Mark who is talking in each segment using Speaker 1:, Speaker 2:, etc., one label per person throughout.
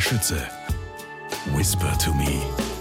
Speaker 1: Schütze. Whisper to me.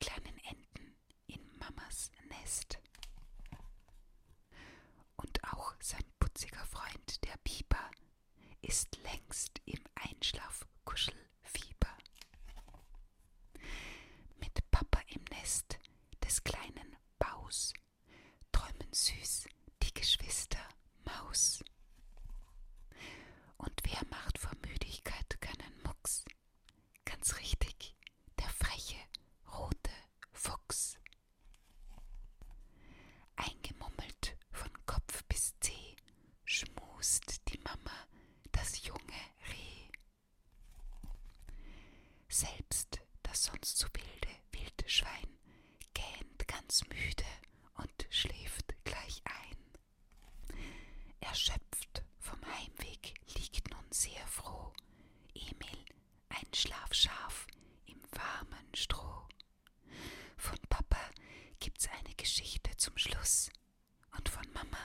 Speaker 2: Kleinen Enten in Mamas Nest. Und auch sein putziger Freund, der Biber, ist längst im Einschlafkuschelfieber. Mit Papa im Nest des kleinen Fuchs. Eingemummelt von Kopf bis Zeh schmust die Mama das junge Reh. Selbst das sonst so wilde Wildschwein gähnt ganz müde und schläft gleich ein. Erschöpft vom Heimweg liegt nun sehr froh Emil ein Schlafschaf im warmen Stroh. Von Papa gibt's eine Geschichte zum Schluss. Und von Mama